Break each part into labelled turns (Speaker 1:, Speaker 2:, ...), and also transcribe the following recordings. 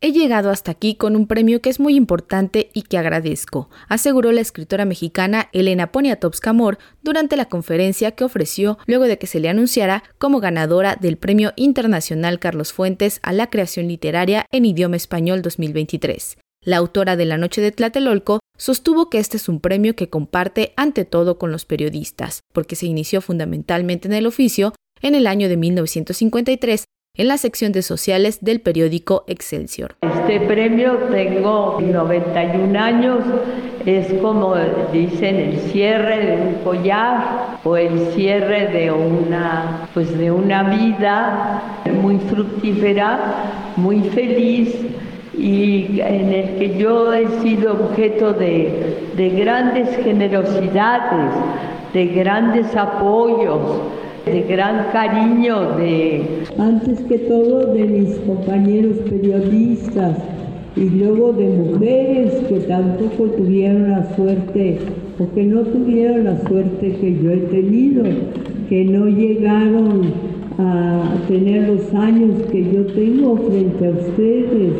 Speaker 1: He llegado hasta aquí con un premio que es muy importante y que agradezco, aseguró la escritora mexicana Elena Poniatowska Amor durante la conferencia que ofreció luego de que se le anunciara como ganadora del Premio Internacional Carlos Fuentes a la Creación Literaria en Idioma Español 2023. La autora de La Noche de Tlatelolco sostuvo que este es un premio que comparte ante todo con los periodistas, porque se inició fundamentalmente en el oficio en el año de 1953 en la sección de sociales del periódico Excelsior.
Speaker 2: Este premio tengo 91 años, es como dicen el cierre de un collar o el cierre de una pues de una vida muy fructífera, muy feliz y en el que yo he sido objeto de, de grandes generosidades, de grandes apoyos de gran cariño de, antes que todo, de mis compañeros periodistas y luego de mujeres que tampoco tuvieron la suerte o que no tuvieron la suerte que yo he tenido, que no llegaron a tener los años que yo tengo frente a ustedes.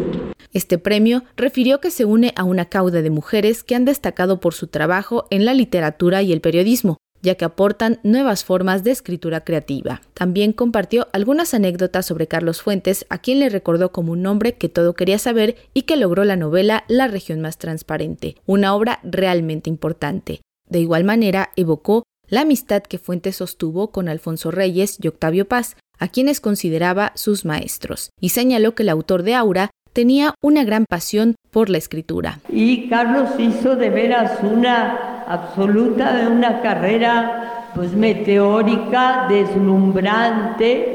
Speaker 1: Este premio refirió que se une a una cauda de mujeres que han destacado por su trabajo en la literatura y el periodismo, ya que aportan nuevas formas de escritura creativa. También compartió algunas anécdotas sobre Carlos Fuentes, a quien le recordó como un hombre que todo quería saber y que logró la novela La región más transparente, una obra realmente importante. De igual manera, evocó la amistad que Fuentes sostuvo con Alfonso Reyes y Octavio Paz, a quienes consideraba sus maestros, y señaló que el autor de Aura tenía una gran pasión por la escritura.
Speaker 2: Y Carlos hizo de veras una absoluta de una carrera pues meteórica, deslumbrante,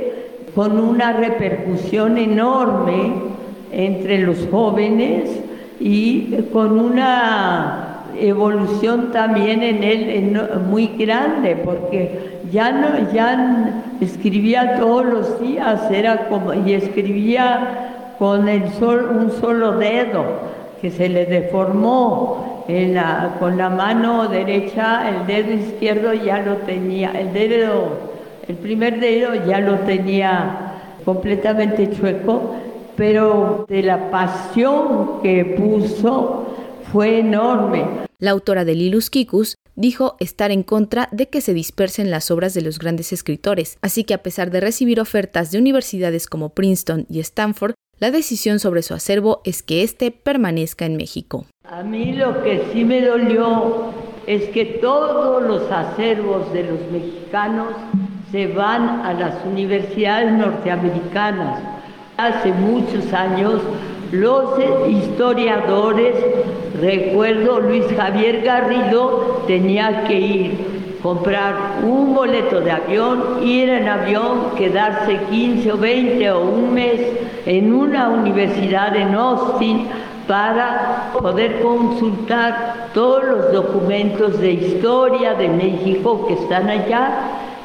Speaker 2: con una repercusión enorme entre los jóvenes y con una evolución también en él muy grande, porque ya no, ya escribía todos los días, era como, y escribía con el sol, un solo dedo que se le deformó con la mano derecha, el dedo izquierdo ya lo tenía, el dedo, el primer dedo ya lo tenía completamente chueco, pero de la pasión que puso fue enorme.
Speaker 1: La autora de Lilus Kikus dijo estar en contra de que se dispersen las obras de los grandes escritores, así que a pesar de recibir ofertas de universidades como Princeton y Stanford, la decisión sobre su acervo es que éste permanezca en México.
Speaker 2: A mí lo que sí me dolió es que todos los acervos de los mexicanos se van a las universidades norteamericanas. Hace muchos años los historiadores, recuerdo Luis Javier Garrido, tenía que ir comprar un boleto de avión, ir en avión, quedarse 15 o 20 o un mes en una universidad en Austin para poder consultar todos los documentos de historia de México que están allá.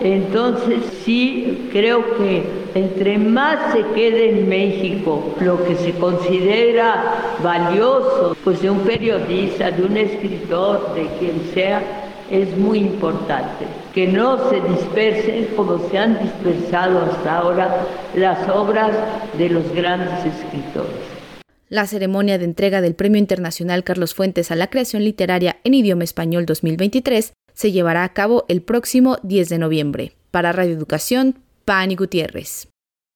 Speaker 2: Entonces sí creo que entre más se quede en México lo que se considera valioso, pues de un periodista, de un escritor, de quien sea, es muy importante, que no se dispersen como se han dispersado hasta ahora las obras de los grandes escritores.
Speaker 1: La ceremonia de entrega del Premio Internacional Carlos Fuentes a la Creación Literaria en Idioma Español 2023 se llevará a cabo el próximo 10 de noviembre. Para Radio Educación, Pani Gutiérrez.